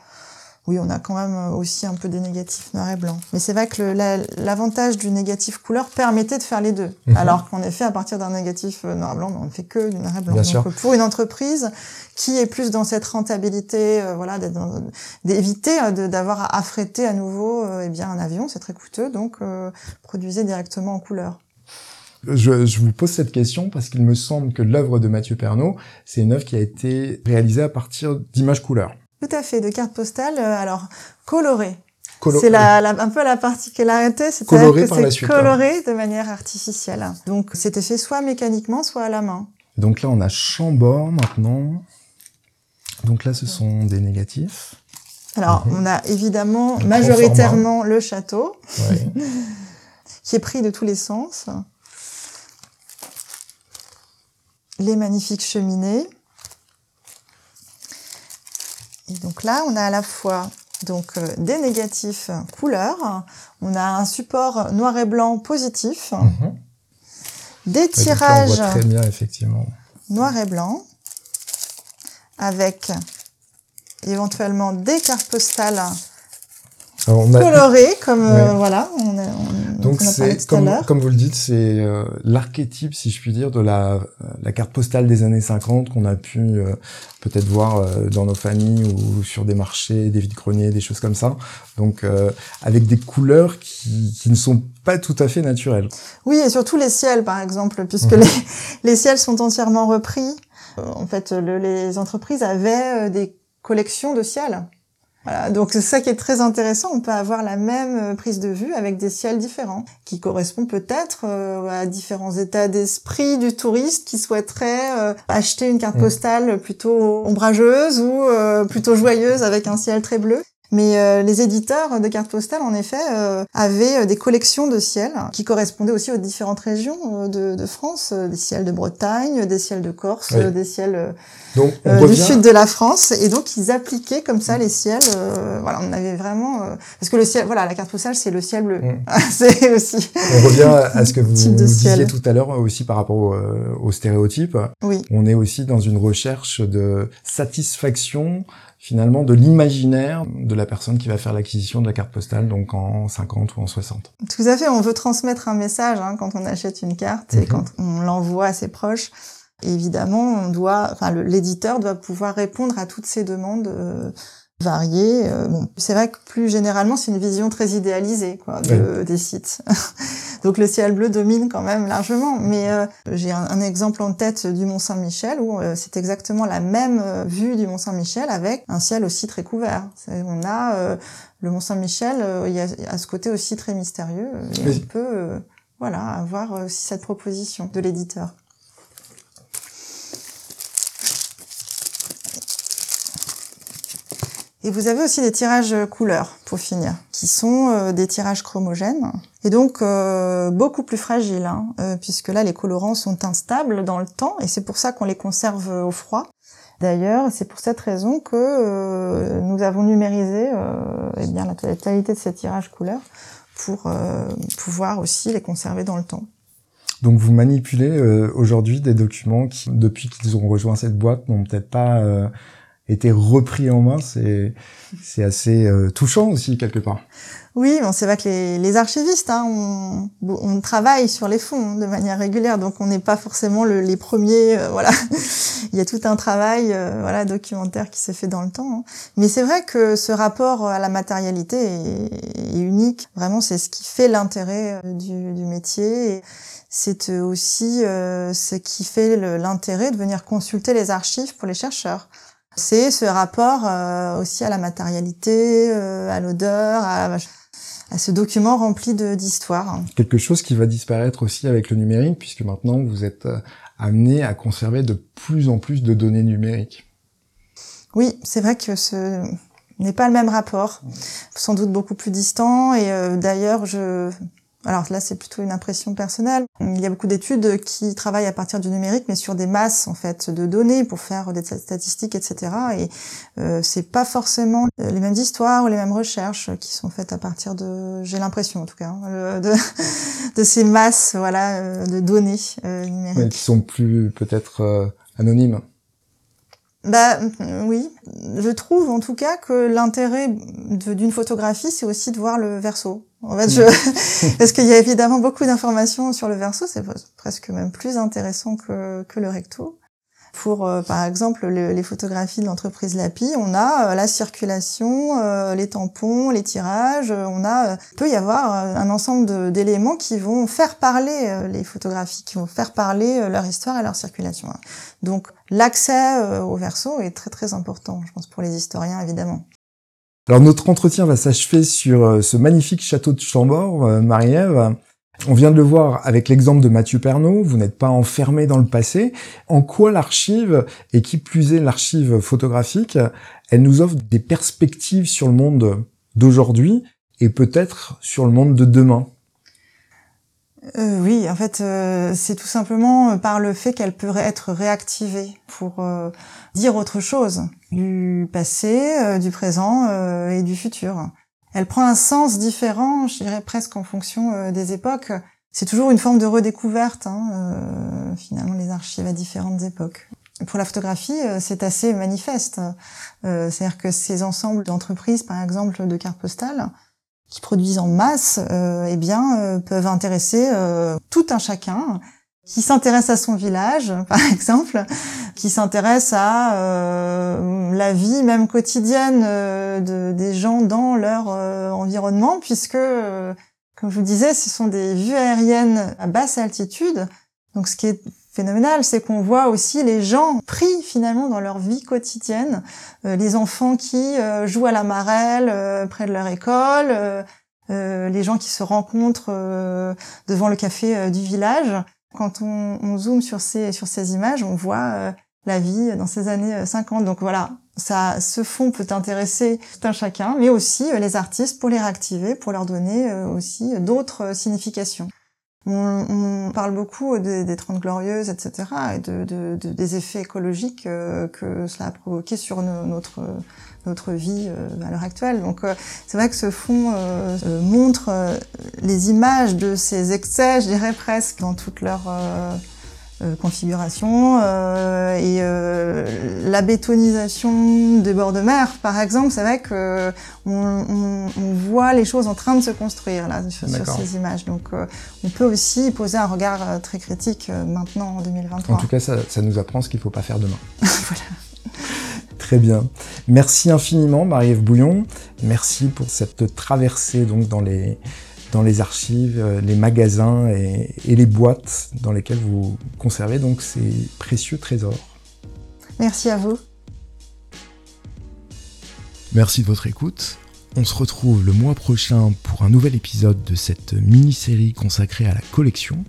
oui, on a quand même aussi un peu des négatifs noir et blanc. Mais c'est vrai que la- l'avantage du négatif couleur permettait de faire les deux. Mhm. Alors qu'on est fait à partir d'un négatif noir et blanc, on ne fait que du noir et blanc. Bien Donc sûr. pour une entreprise qui est plus dans cette rentabilité, euh, voilà, d'éviter euh, d'avoir à affréter à nouveau eh bien un avion, c'est très coûteux, donc euh, produisez directement en couleur. Je, je vous pose cette question parce qu'il me semble que l'œuvre de Mathieu Pernaud, c'est une œuvre qui a été réalisée à partir d'images couleurs. Tout à fait, de cartes postales, euh, alors colorées. Colo- C'est la, la- un peu la particularité, c'est Coloré que c'est coloré de manière artificielle. Donc c'était fait soit mécaniquement, soit à la main. Donc là, on a Chambord maintenant. Donc là, ce sont des négatifs. Alors Mhm. on a évidemment majoritairement le château, Ouais. [laughs] qui est pris de tous les sens. Les magnifiques cheminées. Et donc là, on a à la fois donc euh, des négatifs couleurs, on a un support noir et blanc positif, Mhm. des Ouais, donc là, on tirages voit très bien, effectivement. noir et blanc, avec éventuellement des cartes postales Alors, on a- colorées, comme euh, voilà, on, a- on, Donc c'est comme, comme vous le dites, c'est euh, l'archétype, si je puis dire, de la, la carte postale des années 50 qu'on a pu euh, peut-être voir euh, dans nos familles ou sur des marchés, des vides-greniers, des choses comme ça. Donc euh, avec des couleurs qui, qui ne sont pas tout à fait naturelles. Oui, et surtout les ciels, par exemple, puisque Mhm. les, les ciels sont entièrement repris. Euh, En fait, le- les entreprises avaient des collections de ciels. Voilà, donc c'est ça qui est très intéressant. On peut avoir la même euh, prise de vue avec des ciels différents, qui correspondent peut-être euh, à différents états d'esprit du touriste qui souhaiterait euh, acheter une carte Mhm. postale plutôt ombrageuse ou plutôt joyeuse avec un ciel très bleu. Mais euh, les éditeurs de cartes postales, en effet, euh, avaient euh, des collections de ciels qui correspondaient aussi aux différentes régions de, de France, des ciels de Bretagne, des ciels de Corse, Oui. des ciels Donc du sud de la France, et donc ils appliquaient comme ça les ciels. voilà, on avait vraiment parce que le ciel, voilà, la carte postale, c'est le ciel bleu. Mm. [laughs] c'est aussi On revient à ce que vous disiez tout à l'heure aussi par rapport au, aux stéréotypes. oui. On est aussi dans une recherche de satisfaction finalement de l'imaginaire de la personne qui va faire l'acquisition de la carte postale, donc en 50 ou en 60. Tout à fait, on veut transmettre un message hein, quand on achète une carte et Mhm. quand on l'envoie à ses proches. Évidemment, on doit, enfin, l'éditeur doit pouvoir répondre à toutes ces demandes euh, variées. Euh, bon, c'est vrai que plus généralement, c'est une vision très idéalisée quoi, de, des sites. [laughs] Donc le ciel bleu domine quand même largement. Mais euh, j'ai un, un exemple en tête du Mont Saint-Michel où euh, c'est exactement la même euh, vue du Mont Saint-Michel avec un ciel aussi très couvert. On a euh, le Mont Saint-Michel, il y a à ce côté aussi très mystérieux. Et Oui. on peut voilà avoir aussi cette proposition de l'éditeur. Et vous avez aussi des tirages couleurs, pour finir, qui sont euh, des tirages chromogènes, et donc euh, beaucoup plus fragiles, hein, euh, puisque là, les colorants sont instables dans le temps, et c'est pour ça qu'on les conserve au froid. D'ailleurs, c'est pour cette raison que euh, nous avons numérisé euh, eh bien, la totalité de ces tirages couleurs pour euh, pouvoir aussi les conserver dans le temps. Donc vous manipulez euh, aujourd'hui des documents qui, depuis qu'ils ont rejoint cette boîte, n'ont peut-être pas euh, été repris en main. C'est c'est assez euh, touchant aussi quelque part. Oui, bon, c'est vrai que les, les archivistes, hein, on, on travaille sur les fonds de manière régulière, donc on n'est pas forcément le- les premiers. euh, voilà, [laughs] il y a tout un travail, euh, voilà, documentaire qui s'est fait dans le temps. hein. Mais c'est vrai que ce rapport à la matérialité est, est unique. Vraiment, c'est ce qui fait l'intérêt euh, du, du métier. Et C'est aussi euh, ce qui fait l'intérêt de venir consulter les archives pour les chercheurs. C'est ce rapport euh, aussi à la matérialité, euh, à l'odeur, à, à ce document rempli d'histoire. Quelque chose qui va disparaître aussi avec le numérique, puisque maintenant vous êtes euh, amené à conserver de plus en plus de données numériques. Oui, c'est vrai que ce n'est pas le même rapport, sans doute beaucoup plus distant. Et euh, d'ailleurs, je, alors là, c'est plutôt une impression personnelle. Il y a beaucoup d'études qui travaillent à partir du numérique, mais sur des masses en fait de données pour faire des statistiques, etc. Et euh, c'est pas forcément les mêmes histoires ou les mêmes recherches qui sont faites à partir de, j'ai l'impression en tout cas, hein, de, [laughs] de ces masses, voilà, euh, de données euh, numériques. mais qui sont plus peut-être euh, anonymes. Bah euh, oui, je trouve en tout cas que l'intérêt d'une photographie, c'est aussi de voir le verso. En fait, je... [laughs] parce qu'il y a évidemment beaucoup d'informations sur le verso, c'est presque même plus intéressant que, que le recto. Pour, euh, par exemple, le- les photographies de l'entreprise Lapi, on a euh, la circulation, euh, les tampons, les tirages. on a, il peut y avoir un ensemble d'éléments qui vont faire parler les photographies, qui vont faire parler leur histoire et leur circulation. Donc, l'accès euh, au verso est très très important, je pense, pour les historiens, évidemment. Alors notre entretien va s'achever sur euh, ce magnifique château de Chambord, euh, Marie-Ève. On vient de le voir avec l'exemple de Mathieu Pernaud, vous n'êtes pas enfermé dans le passé. En quoi l'archive, et qui plus est l'archive photographique, elle nous offre des perspectives sur le monde d'aujourd'hui et peut-être sur le monde de demain? Euh, Oui, en fait, euh, c'est tout simplement par le fait qu'elle peut être réactivée pour euh, dire autre chose du passé, du présent et du futur. Elle prend un sens différent, je dirais presque en fonction des époques. C'est toujours une forme de redécouverte, hein, finalement, les archives à différentes époques. Pour la photographie, c'est assez manifeste. C'est-à-dire que ces ensembles d'entreprises, par exemple, de cartes postales, qui produisent en masse, euh, eh bien, euh, peuvent intéresser euh, tout un chacun qui s'intéresse à son village, [laughs] par exemple, qui s'intéresse à euh, la vie même quotidienne de, des gens dans leur environnement, puisque, comme je vous disais, ce sont des vues aériennes à basse altitude. Donc, ce qui est phénoménal, c'est qu'on voit aussi les gens pris finalement dans leur vie quotidienne, euh, les enfants qui euh, jouent à la marelle euh, près de leur école, les gens qui se rencontrent devant le café du village. Quand on, on, zoome sur ces sur ces images, on voit la vie dans ces années 50. Donc voilà, ça, ce fond peut intéresser tout un chacun, mais aussi les artistes pour les réactiver, pour leur donner aussi d'autres significations. On, on, parle beaucoup des, des Trente Glorieuses, etc., et de, de, de, des effets écologiques euh, que cela a provoqué sur notre notre vie euh, à l'heure actuelle. Donc euh, c'est vrai que ce fond montre les images de ces excès, je dirais presque, dans toute leur euh, configuration euh, et euh, la bétonisation des bords de mer, par exemple, c'est vrai que on, voit les choses en train de se construire là sur, ces images. Donc, on peut aussi poser un regard très critique maintenant en 2023. En tout cas, ça, ça nous apprend ce qu'il ne faut pas faire demain. [laughs] voilà. Très bien. Merci infiniment, Marie-Ève Bouillon. Merci pour cette traversée donc dans les dans les archives, euh, les magasins et, les boîtes dans lesquelles vous conservez donc ces précieux trésors. Merci à vous. Merci de votre écoute. On se retrouve le mois prochain pour un nouvel épisode de cette mini-série consacrée à la collection.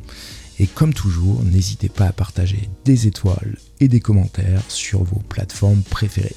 Et comme toujours, n'hésitez pas à partager des étoiles et des commentaires sur vos plateformes préférées.